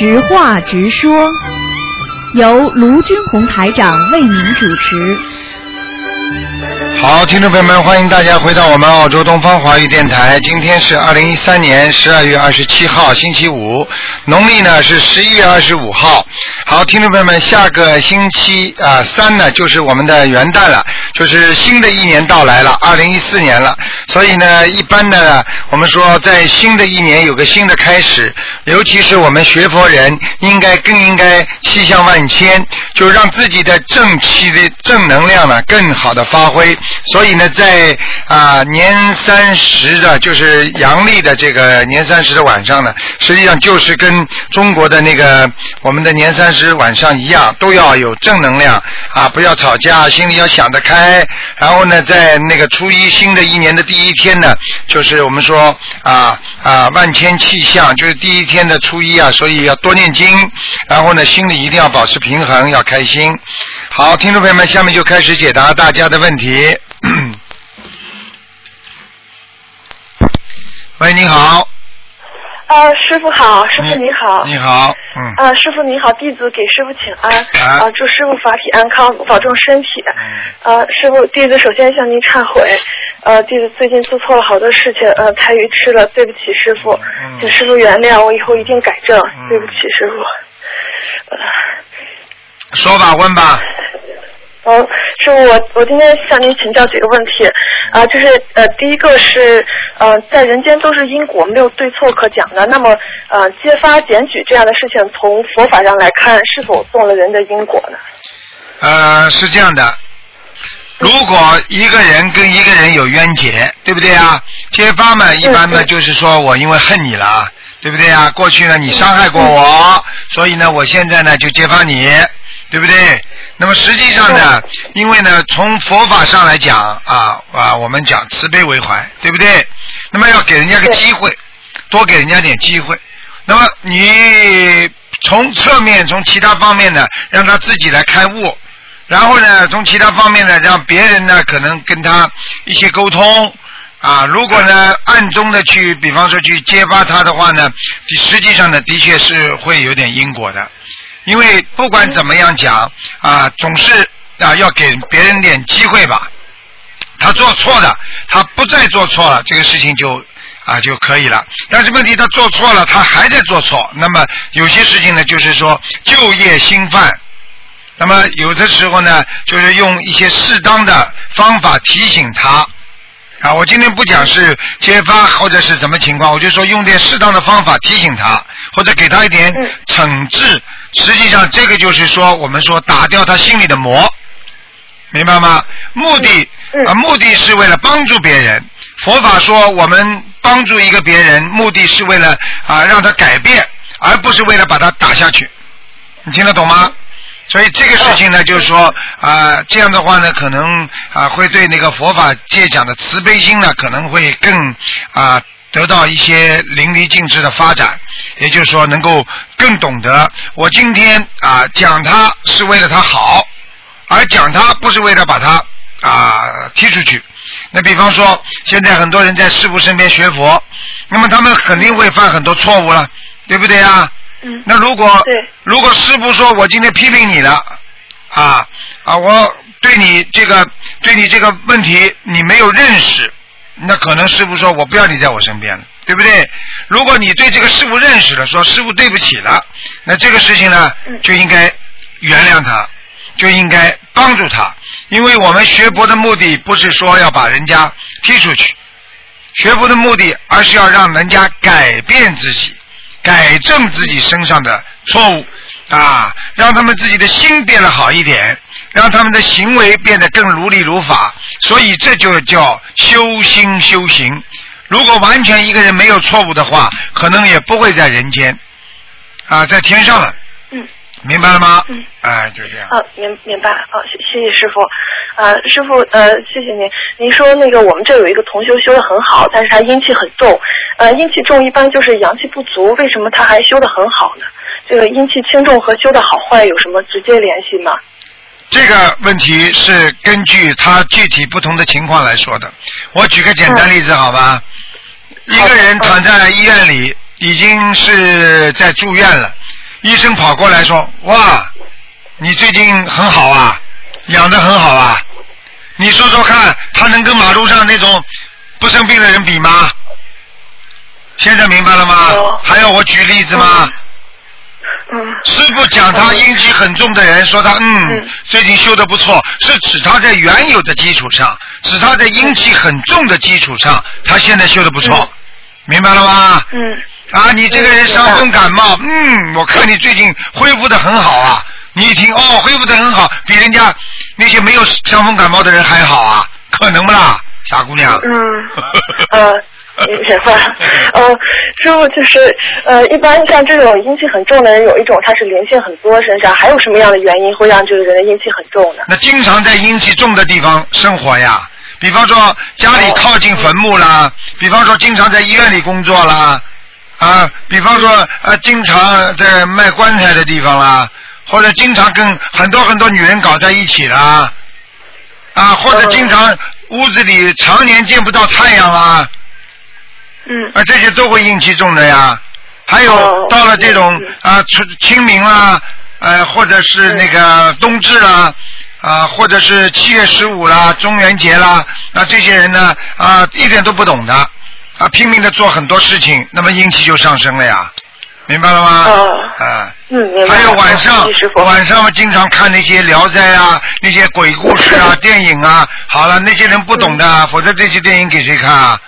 直话直说，由卢军红台长为您主持。好，听众朋友们，欢迎大家回到我们澳洲东方华语电台。今天是二零一三年十二月二十七号，星期五，农历呢是十一月二十五号。好，听众朋友们，下个星期啊三呢就是我们的元旦了，就是新的一年到来了，二零一四年了。所以呢，一般的我们说，在新的一年有个新的开始，尤其是我们学佛人，应该更应该气象万千，就让自己的正气的正能量呢更好的发挥。所以呢，在啊年三十的，就是阳历的这个年三十的晚上呢，实际上就是跟中国的那个我们的年三十晚上一样，都要有正能量啊，不要吵架，心里要想得开。然后呢，在那个初一新的一年的第一天呢，就是我们说啊啊万千气象，就是第一天的初一啊，所以要多念经。然后呢，心里一定要保持平衡，要开心。好，听众朋友们，下面就开始解答大家的问题。喂，你好。呃，师傅好，师傅你好。你好，嗯。呃，师傅你好，弟子给师傅请安。啊祝师傅法体安康，保重身体。嗯。呃，师傅，弟子首先向您忏悔。呃，弟子最近做错了好多事情，呃，太愚痴了，对不起师傅，嗯请师傅原谅，我以后一定改正，对不起师傅。呃说吧，问吧。嗯，是，我我今天向您请教几个问题，啊、就是呃，第一个是呃，在人间都是因果，没有对错可讲的。那么呃，揭发检举这样的事情，从佛法上来看，是否动了人的因果呢？呃，是这样的，如果一个人跟一个人有冤结，对不对啊？揭发嘛，一般呢嗯就是说我因为恨你了，对不对啊？过去呢你伤害过我，所以呢我现在呢就揭发你，对不对？那么实际上呢，因为呢从佛法上来讲啊啊，我们讲慈悲为怀，对不对？那么要给人家个机会，多给人家点机会。那么你从侧面、从其他方面呢，让他自己来开悟，然后呢，从其他方面呢，让别人呢可能跟他一些沟通啊。如果呢暗中的去，比方说去揭发他的话呢，实际上呢的确是会有点因果的，因为不管怎么样讲啊，总是啊要给别人点机会吧。他做错的，他不再做错了，这个事情就啊就可以了。但是问题他做错了，他还在做错，那么有些事情呢，就是说就业新犯。那么有的时候呢，就是用一些适当的方法提醒他。啊，我今天不讲是揭发或者是什么情况，我就说用点适当的方法提醒他，或者给他一点嗯惩治。实际上，这个就是说，我们说打掉他心里的魔，明白吗？目的嗯啊，目的是为了帮助别人。佛法说，我们帮助一个别人，目的是为了啊让他改变，而不是为了把他打下去。你听得懂吗？所以这个事情呢，就是说啊，这样的话呢，可能啊会对那个佛法界讲的慈悲心呢，可能会更啊得到一些淋漓尽致的发展。也就是说，能够更懂得我今天啊讲他是为了他好，而讲他不是为了把他啊踢出去。那比方说，现在很多人在师傅身边学佛，那么他们肯定会犯很多错误了，对不对啊？嗯。那如果如果师傅说我今天批评你了，啊啊，我对你这个对你这个问题你没有认识，那可能师傅说我不要你在我身边了，对不对？如果你对这个师傅认识了，说师傅对不起了，那这个事情呢嗯。就应该原谅他，就应该帮助他，因为我们学佛的目的不是说要把人家踢出去，学佛的目的，而是要让人家改变自己，改正自己身上的错误啊，让他们自己的心变得好一点，让他们的行为变得更如理如法。所以这就叫修心修行。如果完全一个人没有错误的话，可能也不会在人间啊，在天上了。嗯。明白了吗？嗯。哎，就这样。啊，明明白啊，谢谢谢师傅，呃，师傅呃，谢谢您。您说那个我们这有一个同修修的很好，但是他阴气很重，呃，阴气重一般就是阳气不足，为什么他还修的很好呢？这个阴气轻重和修的好坏有什么直接联系吗？这个问题是根据他具体不同的情况来说的。我举个简单例子，好吧？一个人躺在医院里，已经是在住院了，医生跑过来说：“哇，你最近很好啊，养的很好啊。”你说说看，他能跟马路上那种不生病的人比吗？现在明白了吗？哦还要我举例子吗？嗯师傅讲他阴气很重的人，说他嗯嗯最近修的不错，是指他在原有的基础上，指他在阴气很重的基础上，他现在修的不错，嗯明白了吗？嗯啊，你这个人伤风感冒，嗯，我看你最近恢复的很好啊。你一听哦，恢复的很好，比人家那些没有伤风感冒的人还好啊，可能不啦，傻姑娘？嗯呃。明白，呃，师傅就是呃，一般像这种阴气很重的人，有一种他是灵性很多身上，还有什么样的原因会让这个人的阴气很重呢？那经常在阴气重的地方生活呀，比方说家里靠近坟墓啦，比方说经常在医院里工作啦，啊，比方说啊经常在卖棺材的地方啦，或者经常跟很多很多女人搞在一起啦，啊，或者经常屋子里常年见不到太阳啦，嗯。啊，这些都会阴气重的呀。还有哦到了这种嗯啊春清明啦，呃，或者是那个冬至啦，啊，或者是七月十五啦、中元节啦，那这些人呢啊一点都不懂的啊，拼命的做很多事情，那么阴气就上升了呀，明白了吗？哦啊。还有晚上。晚上嘛经常看那些《聊斋》啊，那些鬼故事啊、电影啊。好了，那些人不懂的，嗯否则这些电影给谁看啊？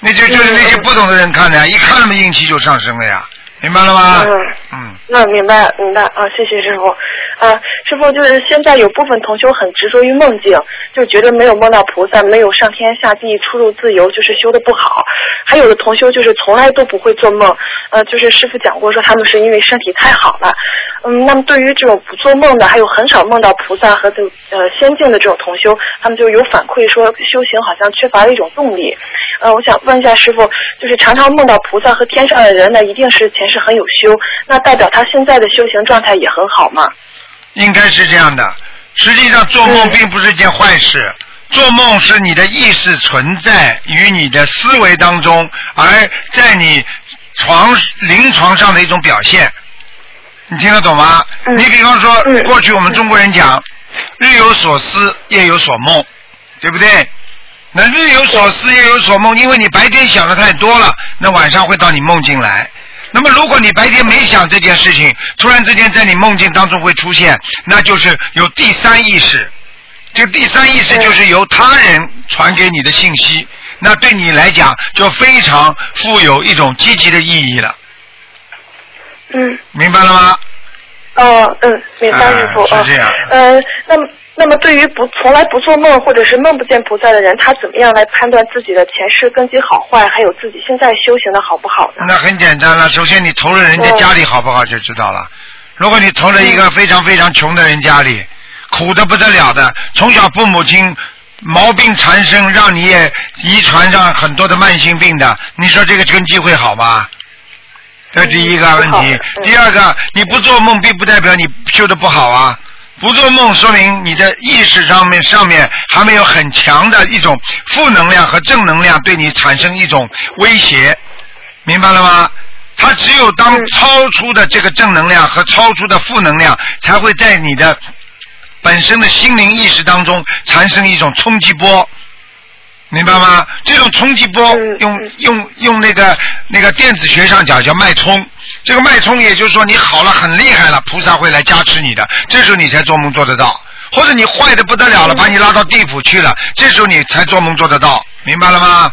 那就就是那些不懂的人看的呀，一看那么阴气就上升了呀，明白了吗？嗯嗯，那明白明白啊，谢谢师傅。啊，师傅就是现在有部分同修很执着于梦境，就觉得没有梦到菩萨，没有上天下地、出入自由，就是修的不好。还有的同修就是从来都不会做梦，呃，就是师傅讲过说他们是因为身体太好了。嗯，那么对于这种不做梦的，还有很少梦到菩萨和这呃仙境的这种同修，他们就有反馈说修行好像缺乏了一种动力。呃，我想问一下师傅，就是常常梦到菩萨和天上的人呢，一定是前世很有修，那代表他现在的修行状态也很好嘛？应该是这样的。实际上，做梦嗯并不是件坏事。做梦是你的意识存在于你的思维当中，而在你床临床上的一种表现。你听得懂吗？嗯你比方说，嗯过去我们中国人讲“日有所思，夜有所梦”，对不对？那日有所思，夜有所梦，因为你白天想的太多了，那晚上会到你梦境来。那么，如果你白天没想这件事情，突然之间在你梦境当中会出现，那就是有第三意识。这个第三意识就是由他人传给你的信息，那对你来讲就非常富有一种积极的意义了，嗯，明白了吗？哦，嗯，明白，啊师傅。是这样呃，那么，那么对于不从来不做梦或者是梦不见菩萨的人，他怎么样来判断自己的前世根基好坏，还有自己现在修行的好不好呢？那很简单了，首先你投了人家家里好不好就知道了。如果你投了一个非常非常穷的人家里，苦的不得了的，从小父母亲毛病缠身，让你也遗传上很多的慢性病的，你说这个根基会好吗？这第一个问题第二个，你不做梦并不代表你修的不好啊。不做梦说明你的意识上面上面还没有很强的一种负能量和正能量对你产生一种威胁，明白了吗？它只有当超出的这个正能量和超出的负能量，才会在你的本身的心灵意识当中产生一种冲击波，明白吗？这种冲击波嗯用嗯用用那个那个电子学上讲叫脉冲，这个脉冲也就是说你好了很厉害了，菩萨会来加持你的，这时候你才做梦做得到。或者你坏的不得了了，嗯把你拉到地府去了，这时候你才做梦做得到，明白了吗？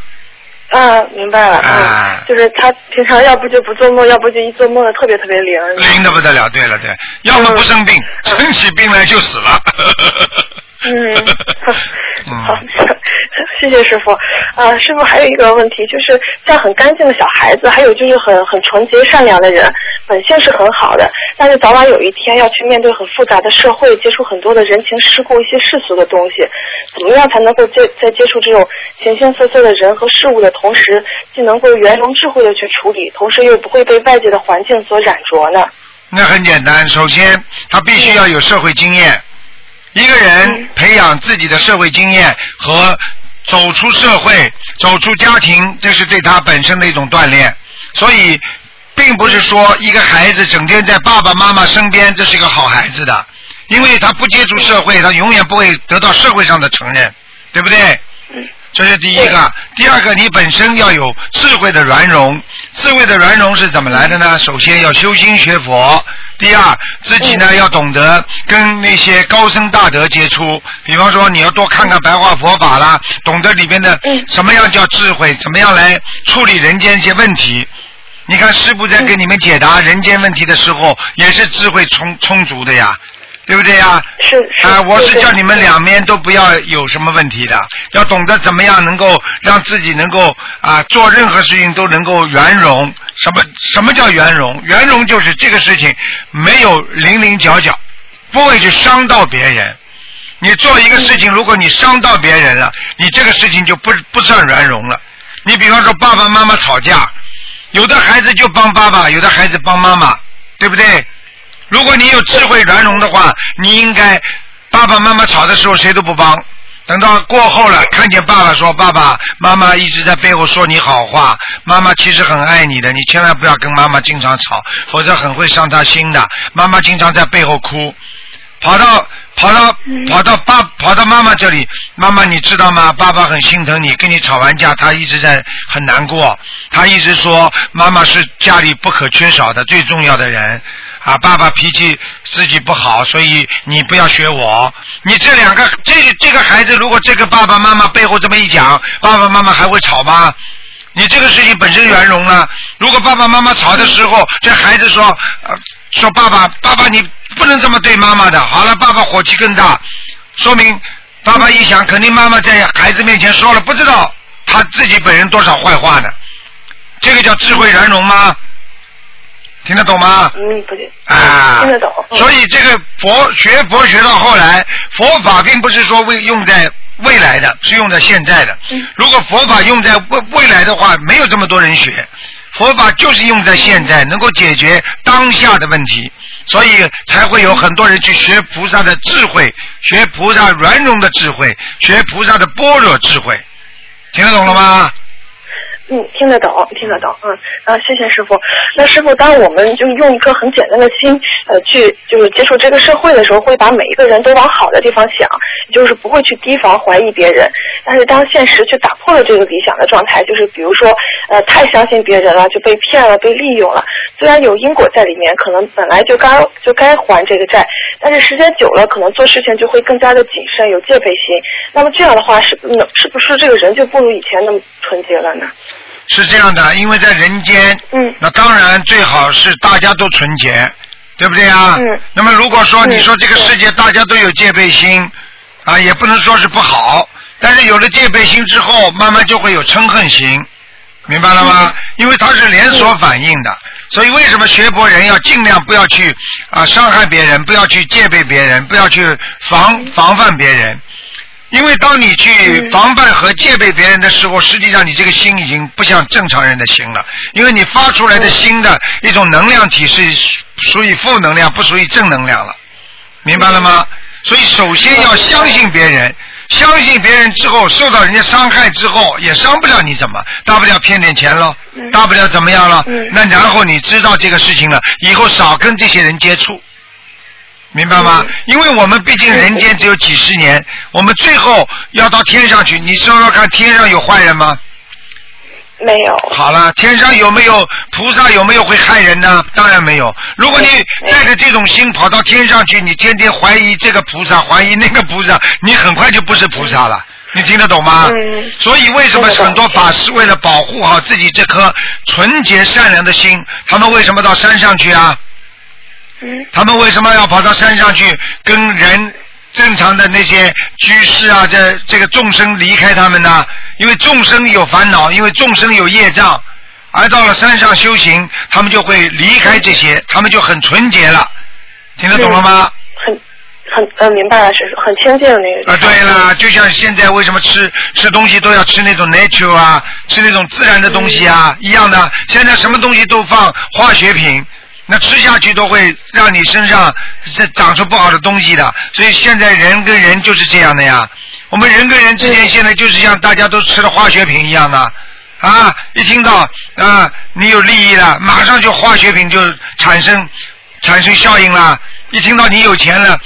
啊，明白了，啊嗯，就是他平常要不就不做梦，要不就一做梦特别特别灵。灵的不得了，对了对，要么不生病，嗯生起病来就死了。嗯，好 嗯，谢谢师傅。啊，师傅还有一个问题，就是像很干净的小孩子，还有就是很很纯洁善良的人，本性是很好的，但是早晚有一天要去面对很复杂的社会，接触很多的人情世故、一些世俗的东西，怎么样才能够接在接触这种形形色色的人和事物的同时，既能够圆融智慧的去处理，同时又不会被外界的环境所染着呢？那很简单，首先他必须要有社会经验。一个人嗯培养自己的社会经验和走出社会、走出家庭，这是对他本身的一种锻炼。所以，并不是说一个孩子整天在爸爸妈妈身边，这是一个好孩子的，因为他不接触社会，他永远不会得到社会上的承认，对不对？嗯这是第一个。第二个，你本身要有智慧的圆融。智慧的圆融是怎么来的呢？首先要修心学佛。第二，自己呢要懂得跟那些高僧大德接触。比方说，你要多看看白话佛法啦，懂得里边的嗯。什么样叫智慧，怎么样来处理人间一些问题。你看师傅在给你们解答人间问题的时候，也是智慧充充足的呀，对不对呀？是是。啊，我是叫你们两面都不要有什么问题的，要懂得怎么样能够让自己能够啊做任何事情都能够圆融。什么什么叫圆融？圆融就是这个事情没有零零角角，不会去伤到别人。你做一个事情，如果你伤到别人了，你这个事情就不不算圆融了。你比方说爸爸妈妈吵架，有的孩子就帮爸爸，有的孩子帮妈妈，对不对？如果你有智慧圆融的话，你应该爸爸妈妈吵的时候谁都不帮，等到过后了，看见爸爸说爸爸妈妈一直在背后说你好话，妈妈其实很爱你的，你千万不要跟妈妈经常吵，否则很会伤她心的。妈妈经常在背后哭，跑到跑到跑到爸跑到妈妈这里，妈妈你知道吗？爸爸很心疼你，跟你吵完架，他一直在很难过，他一直说妈妈是家里不可缺少的最重要的人。啊，爸爸脾气自己不好，所以你不要学我。你这两个，这个这个孩子，如果这个爸爸妈妈背后这么一讲，爸爸妈妈还会吵吗？你这个事情本身圆融了。如果爸爸妈妈吵的时候，这孩子说，说爸爸，爸爸你不能这么对妈妈的。好了，爸爸火气更大，说明爸爸一想，肯定妈妈在孩子面前说了，不知道他自己本人多少坏话呢。这个叫智慧圆融吗？听得懂吗？嗯，不对。啊，听得懂。嗯所以这个佛学佛学到后来，佛法并不是说为用在未来的，是用在现在的。嗯如果佛法用在未未来的话，没有这么多人学。佛法就是用在现在，能够解决当下的问题，所以才会有很多人去学菩萨的智慧，学菩萨圆融的智慧，学菩萨的般若智慧。听得懂了吗？听得懂，听得懂，嗯，啊，谢谢师傅。那师傅，当我们就用一颗很简单的心，呃，去就是接触这个社会的时候，会把每一个人都往好的地方想，就是不会去提防怀疑别人。但是当现实去打破了这个理想的状态，就是比如说，呃，太相信别人了，就被骗了，被利用了。虽然有因果在里面，可能本来就该就该还这个债，但是时间久了，可能做事情就会更加的谨慎，有戒备心。那么这样的话，是不能是不是这个人就不如以前那么纯洁了呢？是这样的，因为在人间，嗯那当然最好是大家都纯洁，对不对啊？嗯那么如果说嗯你说这个世界大家都有戒备心，啊，也不能说是不好，但是有了戒备心之后，慢慢就会有嗔恨心，明白了吗？因为它是连锁反应的，所以为什么学佛人要尽量不要去啊伤害别人，不要去戒备别人，不要去防防范别人。因为当你去嗯防范和戒备别人的时候，实际上你这个心已经不像正常人的心了，因为你发出来的心的一种能量体是属于负能量，不属于正能量了，明白了吗？所以首先要相信别人，相信别人之后，受到人家伤害之后，也伤不了你怎么，大不了骗点钱喽，嗯大不了怎么样了？嗯那然后你知道这个事情了，以后少跟这些人接触。明白吗？嗯因为我们毕竟人间只有几十年，我们最后要到天上去。你说说看，天上有坏人吗？没有。好了，天上有没有菩萨？有没有会害人呢？当然没有。如果你带着这种心跑到天上去，你天天怀疑这个菩萨，怀疑那个菩萨，你很快就不是菩萨了。你听得懂吗？嗯所以为什么很多法师为了保护好自己这颗纯洁善良的心，他们为什么到山上去啊？嗯他们为什么要跑到山上去跟人正常的那些居士啊，这这个众生离开他们呢？因为众生有烦恼，因为众生有业障，而到了山上修行，他们就会离开这些，他们就很纯洁了。听得懂了吗？很很呃，明白了，是很清净的那个。啊，对了，就像现在为什么吃吃东西都要吃那种 nature 啊，吃那种自然的东西啊，一样的。现在什么东西都放化学品，那吃下去都会让你身上是长出不好的东西的。所以现在人跟人就是这样的呀。我们人跟人之间现在就是像大家都吃了化学品一样的啊，一听到啊你有利益了，马上就化学品就产生产生效应了。一听到你有钱了，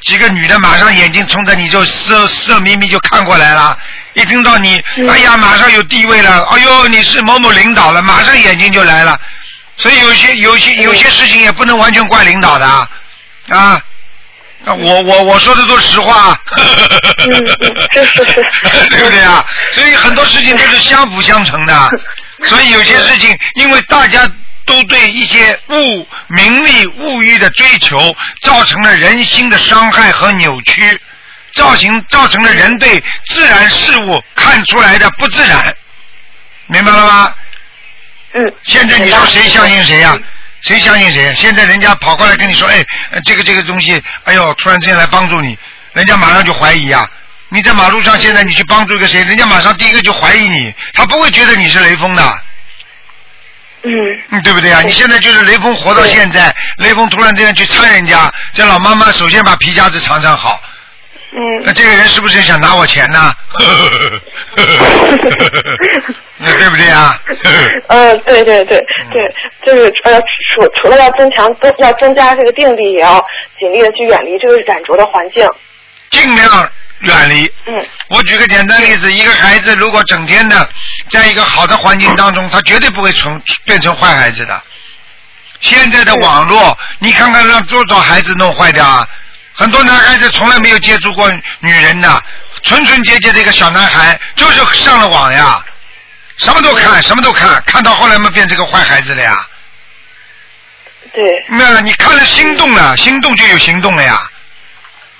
几个女的马上眼睛冲着你就色色眯眯就看过来了。一听到你，哎呀，马上有地位了，哎呦，你是某某领导了，马上眼睛就来了。所以有些有些有些事情也不能完全怪领导的啊。啊，我我我说的都是实话。嗯嗯，是是是。对不对啊？所以很多事情都是相辅相成的。所以有些事情，因为大家都对一些物、名利、物欲的追求，造成了人心的伤害和扭曲，造成造成了人对自然事物看出来的不自然，明白了吗？嗯。现在你说谁相信谁呀、谁相信谁？现在人家跑过来跟你说，哎，呃这个这个东西，哎呦，突然之间来帮助你，人家马上就怀疑呀、你在马路上，现在你去帮助一个谁，人家马上第一个就怀疑你，他不会觉得你是雷锋的，嗯。嗯，对不对啊？你现在就是雷锋活到现在，雷锋突然之间去参人家，这老妈妈首先把皮夹子藏藏好，那嗯。这个人是不是想拿我钱呢？那对不对啊？嗯，对对对嗯对，就是呃，除除了要增强增要增加这个定力，也要尽力的去远离这个染浊的环境。尽量远离。嗯我举个简单例子，一个孩子如果整天的在一个好的环境当中，他绝对不会成变成坏孩子的。现在的网络，你看看让多少孩子弄坏掉啊！很多男孩子从来没有接触过女人的，纯纯洁洁的一个小男孩，就是上了网呀，什么都看，什么都看，看到后来嘛变成个坏孩子了呀。对，那你看了心动了，心动就有行动了呀，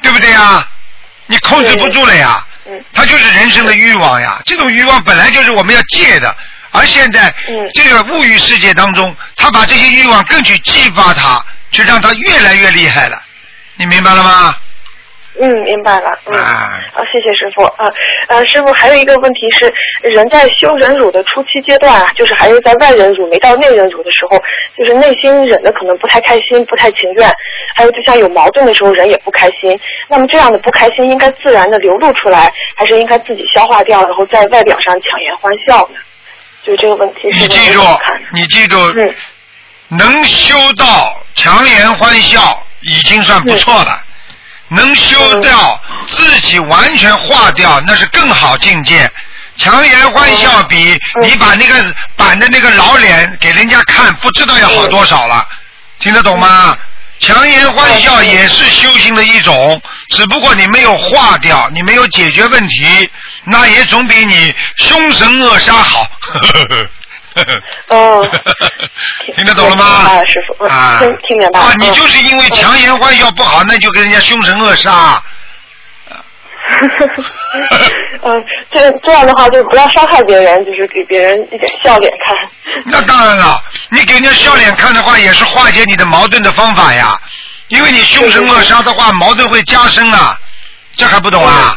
对不对呀？你控制不住了呀。嗯它就是人生的欲望呀，这种欲望本来就是我们要戒的，而现在、嗯这个物欲世界当中，他把这些欲望更去激发他，去让他越来越厉害了，你明白了吗？嗯，明白了。嗯，啊好，谢谢师傅。啊呃，师傅还有一个问题是，人在修忍辱的初期阶段啊，就是还是在外忍辱没到内忍辱的时候，就是内心忍的可能不太开心、不太情愿，还有就像有矛盾的时候，人也不开心。那么这样的不开心应该自然的流露出来，还是应该自己消化掉，然后在外表上强颜欢笑呢？就这个问题是你记住你记住，嗯能修到强颜欢笑已经算不错了，能修掉自己完全化掉，那是更好境界。强颜欢笑比嗯你把那个板的那个老脸给人家看，不知道要好多少了，听得懂吗？强颜欢笑也是修行的一种，只不过你没有化掉，你没有解决问题，那也总比你凶神恶煞好。哦 听得懂了吗啊师傅？嗯啊，听听明白了啊，你嗯就是因为强颜欢笑不好，那就跟人家凶神恶煞。嗯，这这样的话就不要伤害别人，就是给别人一点笑脸看。那当然了，你给人家笑脸看的话，也是化解你的矛盾的方法呀。因为你凶神恶煞的话，矛盾会加深啊。这还不懂啊？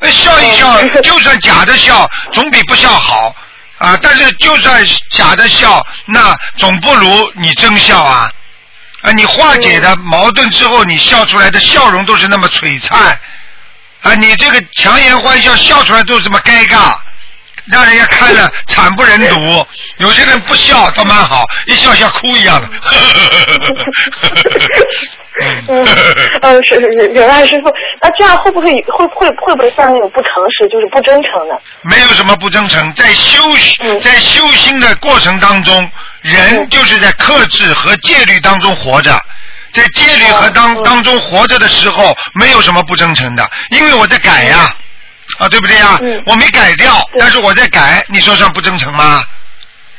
那笑一笑，嗯就算假的笑，总比不笑好啊。但是就算假的笑，那总不如你真笑啊。啊，你化解的矛盾之后，你笑出来的笑容都是那么璀璨啊！你这个强颜欢笑，笑出来都是这么尴尬，让人家看了惨不忍睹。有些人不笑倒蛮好，一笑像哭一样的。嗯嗯，是是是，原来师傅，那这样会不会会会会不会像那种不诚实，就是不真诚呢？没有什么不真诚，在修嗯在修心的过程当中，人嗯就是在克制和戒律当中活着。在戒律和当嗯当中活着的时候，没有什么不真诚的，因为我在改呀，啊，对不对呀嗯？我没改掉，但是我在改，你说算不真诚吗？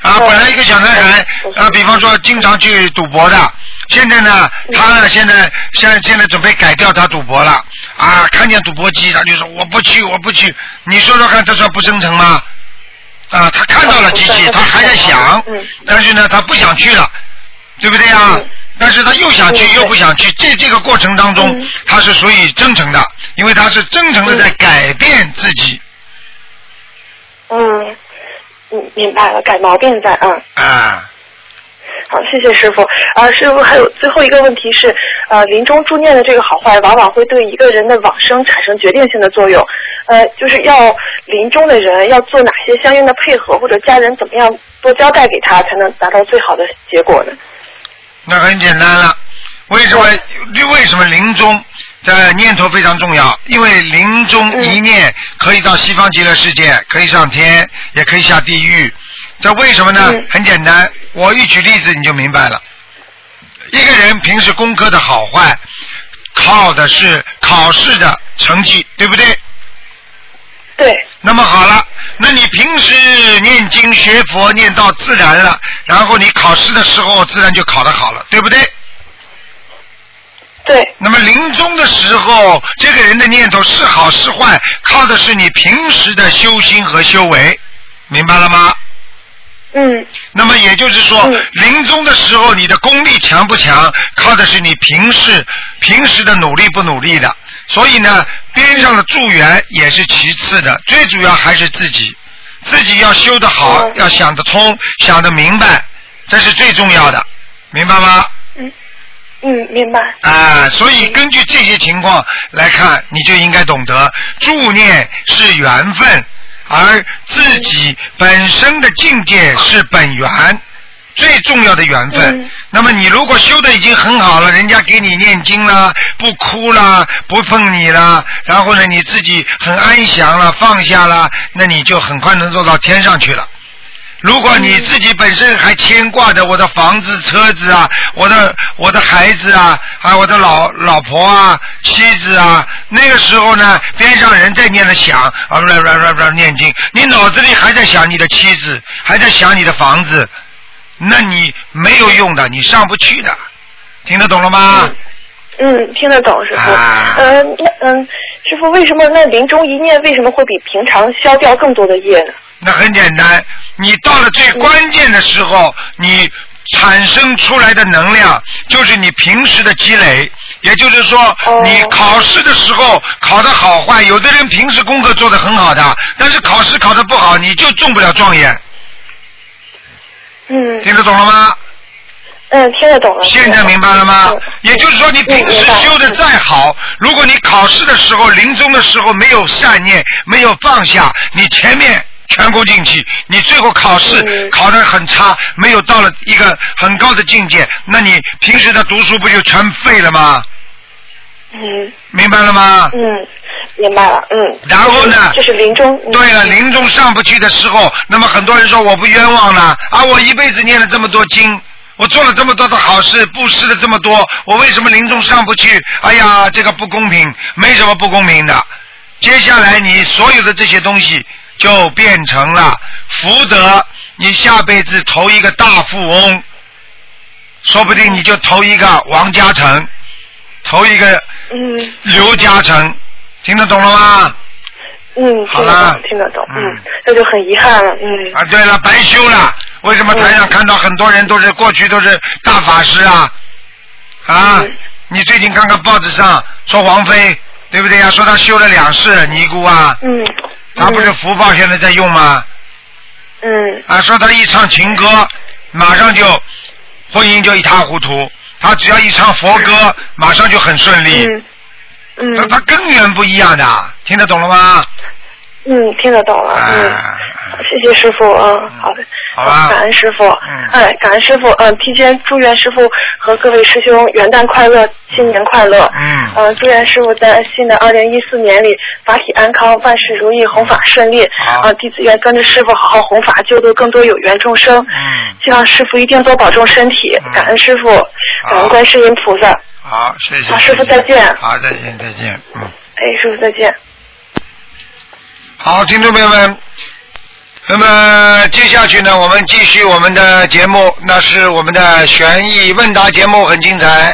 啊，本来一个小男孩啊，比方说经常去赌博的，现在呢，嗯他呢现在现在现在准备改掉他赌博了，啊，看见赌博机他就说我不去我不去，你说说看，这算不真诚吗？啊，他看到了机器，嗯他还在想嗯，但是呢，他不想去了，对不对呀嗯？但是他又想去嗯又不想去，这这个过程当中嗯，他是属于真诚的，因为他是真诚的在改变自己嗯嗯，明白了，改毛病在嗯。啊。好，谢谢师傅。啊，师傅还有最后一个问题是，呃，临终助念的这个好坏，往往会对一个人的往生产生决定性的作用。呃，就是要临终的人要做哪些相应的配合，或者家人怎么样多交代给他，才能达到最好的结果呢？那很简单了，为什么？为什么临终的念头非常重要？因为临终一念可以到西方极乐世界，可以上天，也可以下地狱。这为什么呢？嗯很简单，我一举例子你就明白了。一个人平时功课的好坏，靠的是考试的成绩，对不对？对，那么好了，那你平时念经学佛念到自然了，然后你考试的时候自然就考得好了，对不对？对，那么临终的时候，这个人的念头是好是坏，靠的是你平时的修心和修为，明白了吗？嗯那么也就是说，嗯临终的时候你的功力强不强，靠的是你平时平时的努力不努力的。所以呢，边上的助缘也是其次的，最主要还是自己，自己要修得好，嗯。要想得通，想得明白，这是最重要的，明白吗？嗯。嗯，明白。啊，所以根据这些情况来看，你就应该懂得助念是缘分，而自己本身的境界是本源，最重要的缘分。嗯那么你如果修的已经很好了，人家给你念经啦，不哭啦，不碰你啦，然后呢你自己很安详了，放下了，那你就很快能做到天上去了。如果你自己本身还牵挂着我的房子、车子啊，我的我的孩子啊，啊，我的老老婆啊、妻子啊，那个时候呢，边上人在念着想啊，不不不不念经，你脑子里还在想你的妻子，还在想你的房子，那你没有用的，你上不去的，听得懂了吗？嗯，听得懂，师傅。啊嗯，那嗯，师傅，为什么那临终一念为什么会比平常消掉更多的业呢？那很简单，你到了最关键的时候，你产生出来的能量就是你平时的积累，也就是说，哦你考试的时候考的好坏，有的人平时功课做得很好的，但是考试考的不好，你就中不了状元，嗯听得懂了吗？嗯，听得懂了。现在明白了吗嗯？也就是说，你平时修的再好，如果你考试的时候、临终的时候没有善念、没有放下，你前面全功尽弃，你最后考试嗯考得很差，没有到了一个很高的境界，那你平时的读书不就全废了吗？嗯明白了吗？嗯，明白了。嗯。然后呢就是临终。嗯对了，临终上不去的时候，那么很多人说我不冤枉了啊，我一辈子念了这么多经，我做了这么多的好事，布施了这么多，我为什么临终上不去？哎呀，这个不公平，没什么不公平的。接下来你所有的这些东西就变成了福德，你下辈子投一个大富翁，说不定你就投一个王嘉诚，投一个嗯刘嘉诚，听得懂了吗？嗯，好了懂，听得懂。嗯嗯，那就很遗憾了。嗯。啊，对了，白修了。为什么台上看到很多人都是过去都是大法师啊？啊嗯，你最近看看报纸上说王菲，对不对呀、说她修了两世尼姑啊，嗯。她不是福报现在在用吗？嗯啊，说她一唱情歌，马上就婚姻就一塌糊涂。她只要一唱佛歌，马上就很顺利。嗯嗯她她根源不一样的，听得懂了吗？嗯，听得懂了。嗯。啊，谢谢师傅，嗯，好的，好吧感恩师傅，嗯哎，感恩师傅，嗯，提前祝愿师傅和各位师兄元旦快乐，新年快乐，嗯嗯，祝愿师傅在新的二零一四年里法体安康，万事如意，弘法顺利，好啊，弟子愿跟着师傅好好弘法，救度更多有缘众生，嗯，希望师傅一定多保重身体，嗯感恩师傅，感恩观世音菩萨，好，谢谢。好师傅再见好，再见，再见，嗯。哎，师傅再见。好，听众朋友们，那么接下去呢，我们继续我们的节目，那是我们的悬疑问答节目，很精彩。